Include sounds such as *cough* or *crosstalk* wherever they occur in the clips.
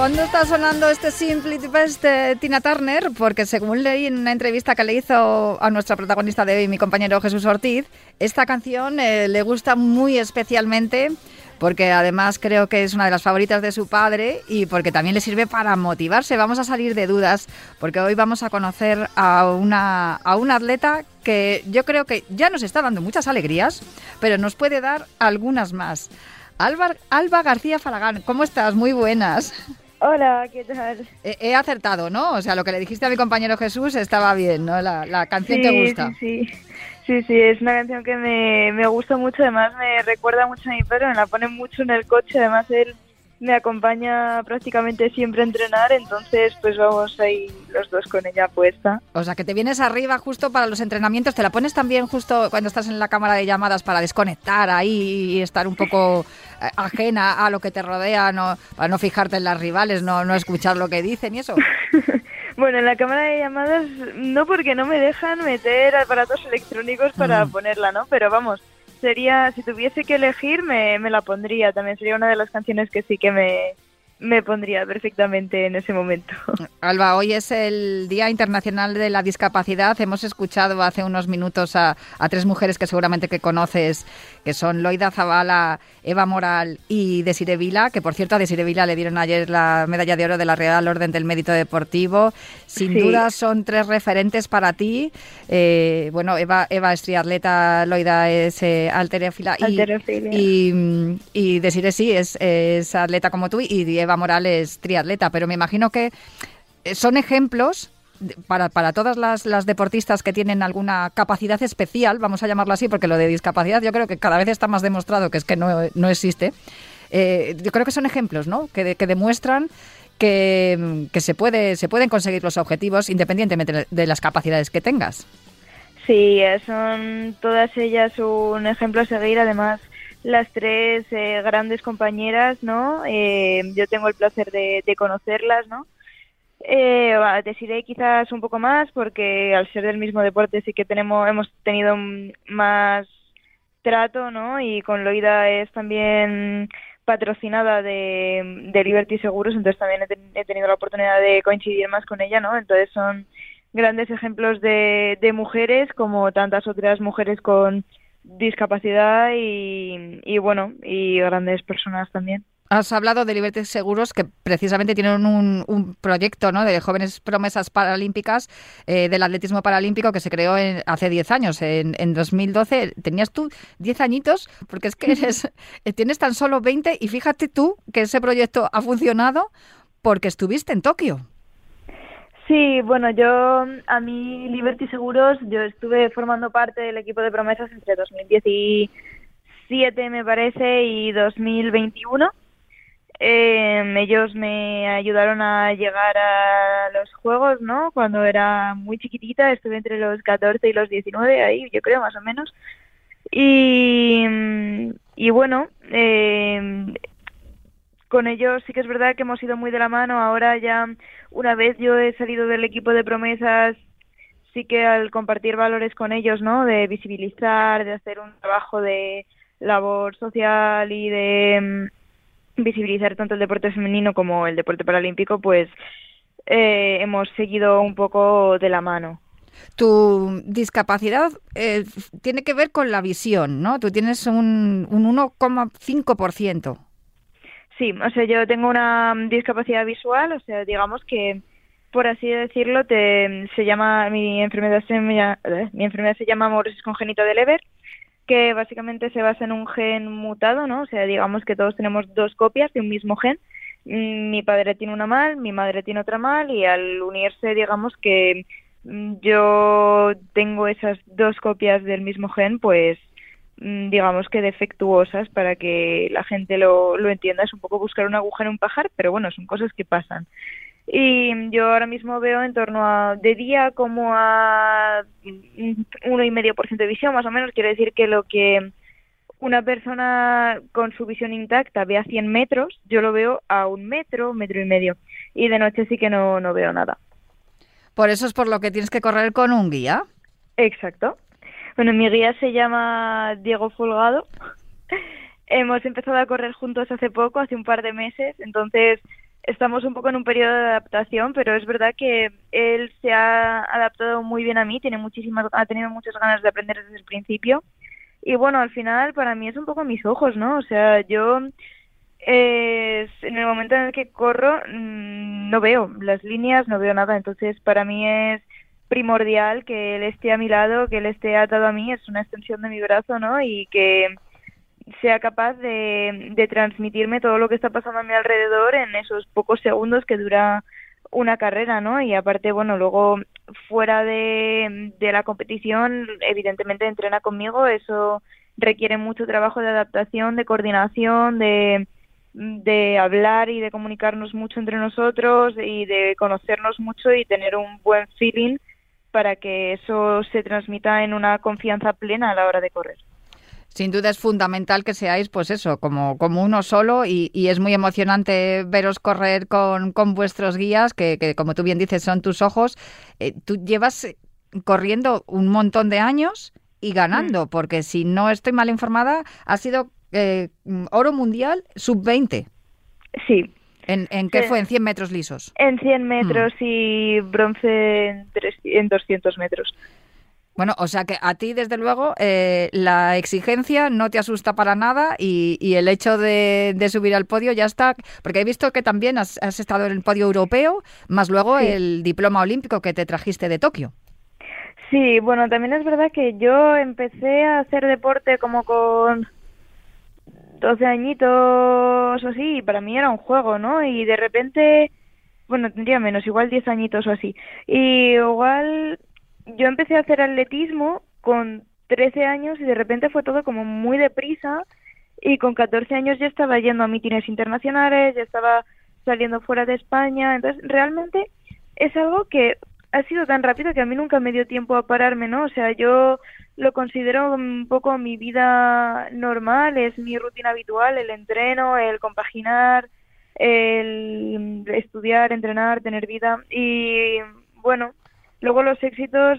fondo está sonando este Simply Best de Tina Turner, porque según leí en una entrevista que le hizo a nuestra protagonista de hoy, mi compañero Jesús Ortiz, esta canción eh, le gusta muy especialmente porque además creo que es una de las favoritas de su padre y porque también le sirve para motivarse. Vamos a salir de dudas porque hoy vamos a conocer a una, a una atleta que yo creo que ya nos está dando muchas alegrías, pero nos puede dar algunas más. Alba, Alba García Falagán, ¿cómo estás? Muy buenas. Hola, ¿qué tal? He, acertado, ¿no? O sea, lo que le dijiste a mi compañero Jesús estaba bien, ¿no? La, canción te gusta. Sí, sí. Sí, sí, es una canción que me, me gusta mucho, además me recuerda mucho a mi padre, me la pone mucho en el coche, además él me acompaña prácticamente siempre a entrenar, entonces pues vamos ahí los dos con ella puesta. O sea, que te vienes arriba justo para los entrenamientos, te la pones también justo cuando estás en la cámara de llamadas para desconectar ahí y estar un poco eh, ajena a lo que te rodea, no, para no fijarte en las rivales, no, no escuchar lo que dicen y eso. *laughs* bueno, en la cámara de llamadas no porque no me dejan meter aparatos electrónicos para mm. ponerla, ¿no? Pero vamos, sería, si tuviese que elegir, me, me la pondría. También sería una de las canciones que sí que me, me pondría perfectamente en ese momento. *laughs* Alba, hoy es el Día Internacional de la Discapacidad. Hemos escuchado hace unos minutos a, tres mujeres que seguramente que conoces, que son Loida Zavala, Eva Moral y Desire Vila, que por cierto a Desire Vila le dieron ayer la medalla de oro de la Real Orden del Mérito Deportivo. Sin duda son tres referentes para ti. Eh, bueno, Eva, Eva es triatleta, Loida es eh, alterofila y, y, Desire sí es, es atleta como tú y Eva Morales triatleta, pero me imagino que eh, son ejemplos para, para todas las, deportistas que tienen alguna capacidad especial, vamos a llamarlo así, porque lo de discapacidad yo creo que cada vez está más demostrado que es que no, no existe. Eh, yo creo que son ejemplos, ¿no? Que, que demuestran que, que, se, puede, se pueden conseguir los objetivos independientemente de las capacidades que tengas. Sí, son todas ellas un ejemplo a seguir. Además, las tres eh, grandes compañeras, ¿no? Eh, yo tengo el placer de, conocerlas, ¿no? Eh, deciré quizás un poco más porque al ser del mismo deporte sí que tenemos hemos tenido más trato, ¿no? Y con Loida es también patrocinada de, Liberty Seguros, entonces también he, tenido la oportunidad de coincidir más con ella, ¿no? Entonces son grandes ejemplos de, de mujeres como tantas otras mujeres con discapacidad y, bueno, y grandes personas también. Has hablado de Liberty Seguros, que precisamente tienen un, un proyecto ¿no? de jóvenes promesas paralímpicas eh, del atletismo paralímpico que se creó hace 10 años, en, en 2012. ¿Tenías tú 10 añitos? Porque es que *laughs* eres, eh, tienes tan solo 20 y fíjate tú que ese proyecto ha funcionado porque estuviste en Tokio. Sí, bueno, yo a mí Liberty Seguros, yo estuve formando parte del equipo de promesas entre 2017 me parece y 2021. Eh, ellos me ayudaron a llegar a los juegos, ¿no? Cuando era muy chiquitita, estuve entre los 14 y los 19, ahí yo creo más o menos. Y, y bueno, eh, con ellos sí que es verdad que hemos ido muy de la mano. Ahora ya, una vez yo he salido del equipo de promesas, sí que al compartir valores con ellos, ¿no? De visibilizar, de hacer un trabajo de labor social y de mm, visibilizar tanto el deporte femenino como el deporte paralímpico, pues eh, hemos seguido un poco de la mano. Tu discapacidad eh, tiene que ver con la visión, ¿no? Tú tienes un, un 1,5%. Sí, o sea, yo tengo una discapacidad visual, o sea, digamos que, por así decirlo, te, se llama, mi enfermedad se, eh, mi enfermedad se llama amorosis congénita de Leber, que básicamente se basa en un gen mutado, ¿no? O sea, digamos que todos tenemos dos copias de un mismo gen. Mm, mi padre tiene una mal, mi madre tiene otra mal, y al unirse, digamos que mm, yo tengo esas dos copias del mismo gen, pues Mm, digamos que defectuosas para que la gente lo, lo entienda. Es un poco buscar una aguja en un pajar, pero bueno, son cosas que pasan. Y yo ahora mismo veo en torno a, de día como a uno y medio por ciento de visión, más o menos. Quiere decir que lo que una persona con su visión intacta ve a 100 metros, yo lo veo a un metro, metro y medio. Y de noche sí que no, no veo nada. Por eso es por lo que tienes que correr con un guía. Exacto. Bueno, mi guía se llama Diego Folgado. Hemos empezado a correr juntos hace poco, hace un par de meses, entonces estamos un poco en un periodo de adaptación, pero es verdad que él se ha adaptado muy bien a mí, tiene muchísimas, ha tenido muchas ganas de aprender desde el principio. Y bueno, al final para mí es un poco mis ojos, ¿no? O sea, yo eh, en el momento en el que corro mm, no veo las líneas, no veo nada, entonces para mí es primordial que él esté a mi lado, que él esté atado a mí, es una extensión de mi brazo, ¿no? Y que sea capaz de, de transmitirme todo lo que está pasando a mi alrededor en esos pocos segundos que dura una carrera, ¿no? Y aparte, bueno, luego fuera de, la competición, evidentemente entrena conmigo, eso requiere mucho trabajo de adaptación, de coordinación, de hablar y de comunicarnos mucho entre nosotros y de conocernos mucho y tener un buen feeling para que eso se transmita en una confianza plena a la hora de correr sin duda es fundamental que seáis, pues eso, como, como uno solo y, es muy emocionante veros correr con, con vuestros guías, que, que, como tú bien dices son tus ojos. Eh, tú llevas corriendo un montón de años y ganando, mm. porque si no estoy mal informada, ha sido eh, oro mundial sub-20. Sí. ¿En, en qué fue? ¿En 100 metros lisos? En 100 metros mm. y bronce en, en 200 metros. Bueno, o sea que a ti, desde luego, eh, la exigencia no te asusta para nada y, el hecho de, subir al podio ya está, porque he visto que también has, estado en el podio europeo, más luego el diploma olímpico que te trajiste de Tokio. Sí, bueno, también es verdad que yo empecé a hacer deporte como con 12 añitos o así, y para mí era un juego, ¿no? Y de repente, bueno, tendría menos, igual 10 añitos o así. Y igual yo empecé a hacer atletismo con 13 años y de repente fue todo como muy deprisa y con 14 años ya estaba yendo a mítines internacionales, ya estaba saliendo fuera de España, entonces realmente es algo que ha sido tan rápido que a mí nunca me dio tiempo a pararme, ¿no? O sea, yo lo considero un poco mi vida normal, es mi rutina habitual, el entreno, el compaginar, el estudiar, entrenar, tener vida. Y bueno, Luego los éxitos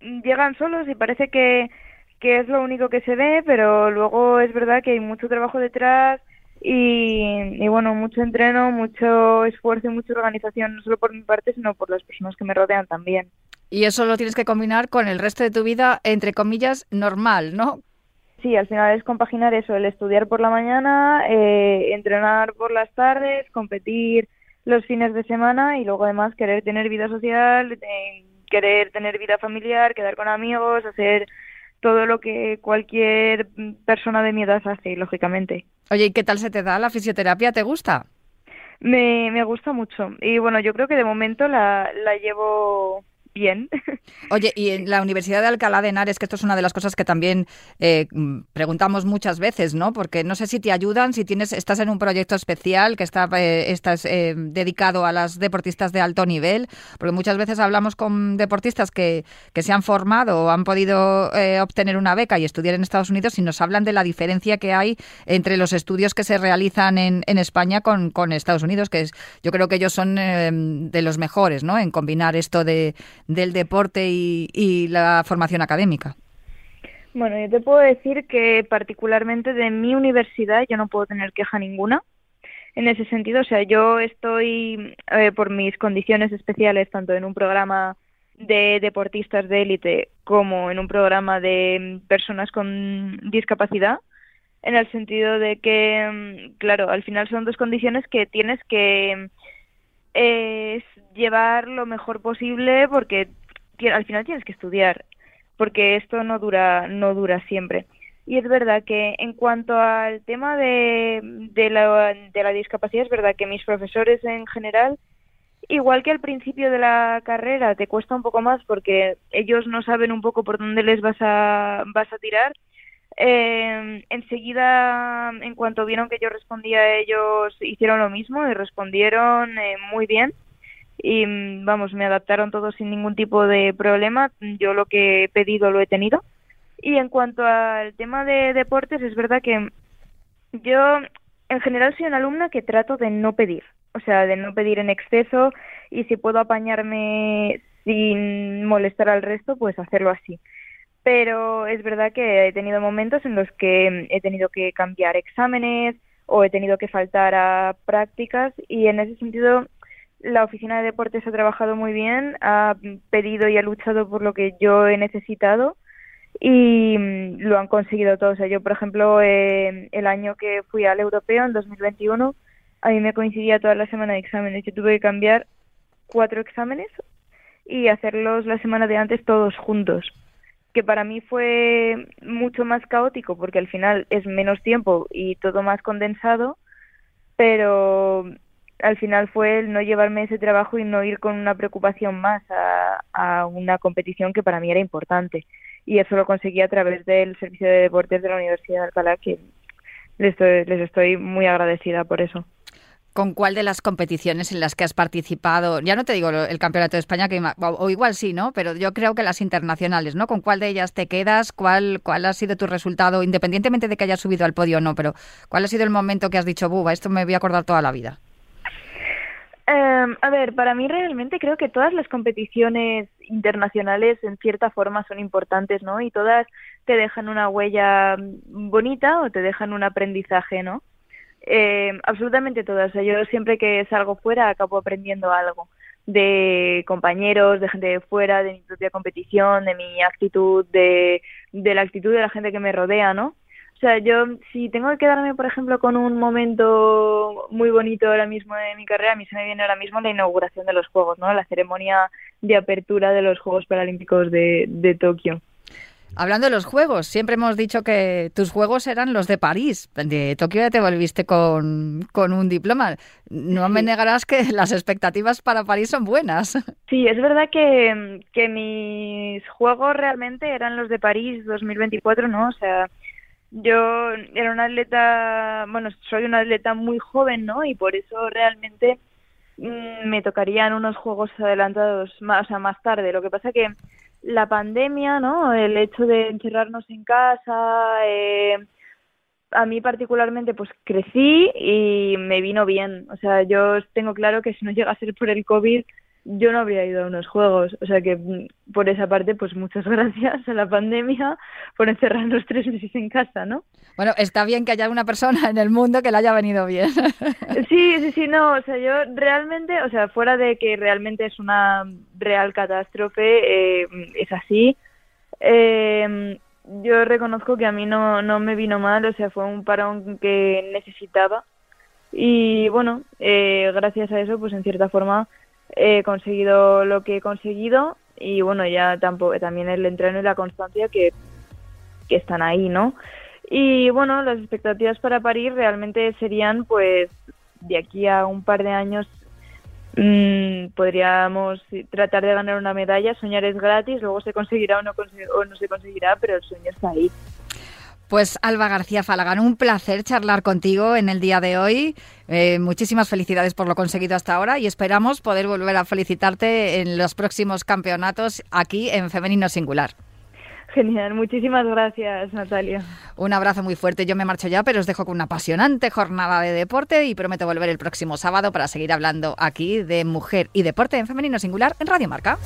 llegan solos y parece que, que es lo único que se ve, pero luego es verdad que hay mucho trabajo detrás y, bueno, mucho entreno, mucho esfuerzo y mucha organización, no solo por mi parte, sino por las personas que me rodean también. Y eso lo tienes que combinar con el resto de tu vida, entre comillas, normal, ¿no? Sí, al final es compaginar eso, el estudiar por la mañana, eh, entrenar por las tardes, competir, los fines de semana y luego además querer tener vida social, querer tener vida familiar, quedar con amigos, hacer todo lo que cualquier persona de mi edad hace, lógicamente. Oye, ¿y qué tal se te da la fisioterapia? ¿Te gusta? Me, me gusta mucho. Y bueno, yo creo que de momento la, la llevo bien. Oye, y en la Universidad de Alcalá de Henares, que esto es una de las cosas que también eh, preguntamos muchas veces, ¿no? Porque no sé si te ayudan, si tienes, estás en un proyecto especial que está eh, estás eh, dedicado a las deportistas de alto nivel, porque muchas veces hablamos con deportistas que, que se han formado o han podido obtener una beca y estudiar en Estados Unidos y nos hablan de la diferencia que hay entre los estudios que se realizan en, en España con, con Estados Unidos, que es, yo creo que ellos son de los mejores, ¿no? En combinar esto de del deporte y, la formación académica? Bueno, yo te puedo decir que particularmente de mi universidad yo no puedo tener queja ninguna en ese sentido. O sea, yo estoy, eh, por mis condiciones especiales, tanto en un programa de deportistas de élite como en un programa de personas con discapacidad, en el sentido de que, mm, claro, al final son dos condiciones que tienes que es llevar lo mejor posible porque al final tienes que estudiar porque esto no dura no dura siempre. Y es verdad que en cuanto al tema de, de, la, de la discapacidad es verdad que mis profesores en general igual que al principio de la carrera te cuesta un poco más porque ellos no saben un poco por dónde les vas a vas a tirar eh, enseguida, en cuanto vieron que yo respondía ellos, hicieron lo mismo y respondieron eh, muy bien. Y vamos, me adaptaron todos sin ningún tipo de problema. Yo lo que he pedido lo he tenido. Y en cuanto al tema de deportes, es verdad que yo en general soy una alumna que trato de no pedir. O sea, de no pedir en exceso y si puedo apañarme sin molestar al resto, pues hacerlo así pero es verdad que he tenido momentos en los que he tenido que cambiar exámenes o he tenido que faltar a prácticas y en ese sentido la oficina de deportes ha trabajado muy bien, ha pedido y ha luchado por lo que yo he necesitado y mm, lo han conseguido todos. O sea, yo, por ejemplo, eh, el año que fui al europeo, en 2021, a mí me coincidía toda la semana de exámenes. Yo tuve que cambiar cuatro exámenes y hacerlos la semana de antes todos juntos que para mí fue mucho más caótico porque al final es menos tiempo y todo más condensado, pero al final fue el no llevarme ese trabajo y no ir con una preocupación más a, una competición que para mí era importante. Y eso lo conseguí a través del servicio de deportes de la Universidad de Alcalá, que les les estoy muy agradecida por eso. ¿Con cuál de las competiciones en las que has participado? Ya no te digo el Campeonato de España, que, o, igual sí, ¿no? Pero yo creo que las internacionales, ¿no? ¿Con cuál de ellas te quedas? ¿Cuál, cuál ha sido tu resultado, independientemente de que hayas subido al podio o no? Pero ¿cuál ha sido el momento que has dicho, buba, esto me voy a acordar toda la vida? Em, a ver, para mí realmente creo que todas las competiciones internacionales en cierta forma son importantes, ¿no? Y todas te dejan una huella bonita o te dejan un aprendizaje, ¿no? Eh, absolutamente todas. O sea, yo siempre que salgo fuera acabo aprendiendo algo de compañeros, de gente de fuera, de mi propia competición, de mi actitud, de, de la actitud de la gente que me rodea, ¿no? O sea, yo si tengo que quedarme, por ejemplo, con un momento muy bonito ahora mismo de mi carrera, a mí se me viene ahora mismo la inauguración de los Juegos, ¿no? La ceremonia de apertura de los Juegos Paralímpicos de, de Tokio. Hablando de los juegos, siempre hemos dicho que tus juegos eran los de París. De Tokio ya te volviste con, un diploma. No me negarás que las expectativas para París son buenas. *laughs* Sí, es verdad que, que mis juegos realmente eran los de París 2024, ¿no? O sea, yo era una atleta, bueno, soy una atleta muy joven, ¿no? Y por eso realmente mm, me tocarían unos juegos adelantados más, o sea, más tarde. Lo que pasa que la pandemia, ¿no? El hecho de encerrarnos en casa, eh, a mí particularmente pues crecí y me vino bien. O sea, yo tengo claro que si no llega a ser por el COVID, yo no habría ido a unos juegos. O sea que mm, por esa parte, pues muchas *laughs* gracias a la pandemia por encerrarnos tres meses en casa, ¿no? Bueno, está bien que haya una persona en el mundo que le haya venido bien. *laughs* Sí, sí, sí, no. O sea, yo realmente, o sea, fuera de que realmente es una real catástrofe, eh, es así. Eh, yo reconozco que a mí no, no me vino mal, o sea, fue un parón que necesitaba. Y bueno, eh, gracias a eso, pues en cierta forma he conseguido lo que he conseguido y bueno, ya tampoco, también el entreno y la constancia que, que están ahí, ¿no? Y bueno, las expectativas para París realmente serían pues de aquí a un par de años mmm, podríamos tratar de ganar una medalla, soñar es gratis, luego se conseguirá o no, o no se conseguirá, pero el sueño está ahí. Pues Alba García Falagán, un placer charlar contigo en el día de hoy. Eh, muchísimas felicidades por lo conseguido hasta ahora y esperamos poder volver a felicitarte en los próximos campeonatos aquí en Femenino Singular. Genial, muchísimas gracias Natalia. Un abrazo muy fuerte, yo me marcho ya, pero os dejo con una apasionante jornada de deporte y prometo volver el próximo sábado para seguir hablando aquí de mujer y deporte en Femenino Singular en Radio Marca.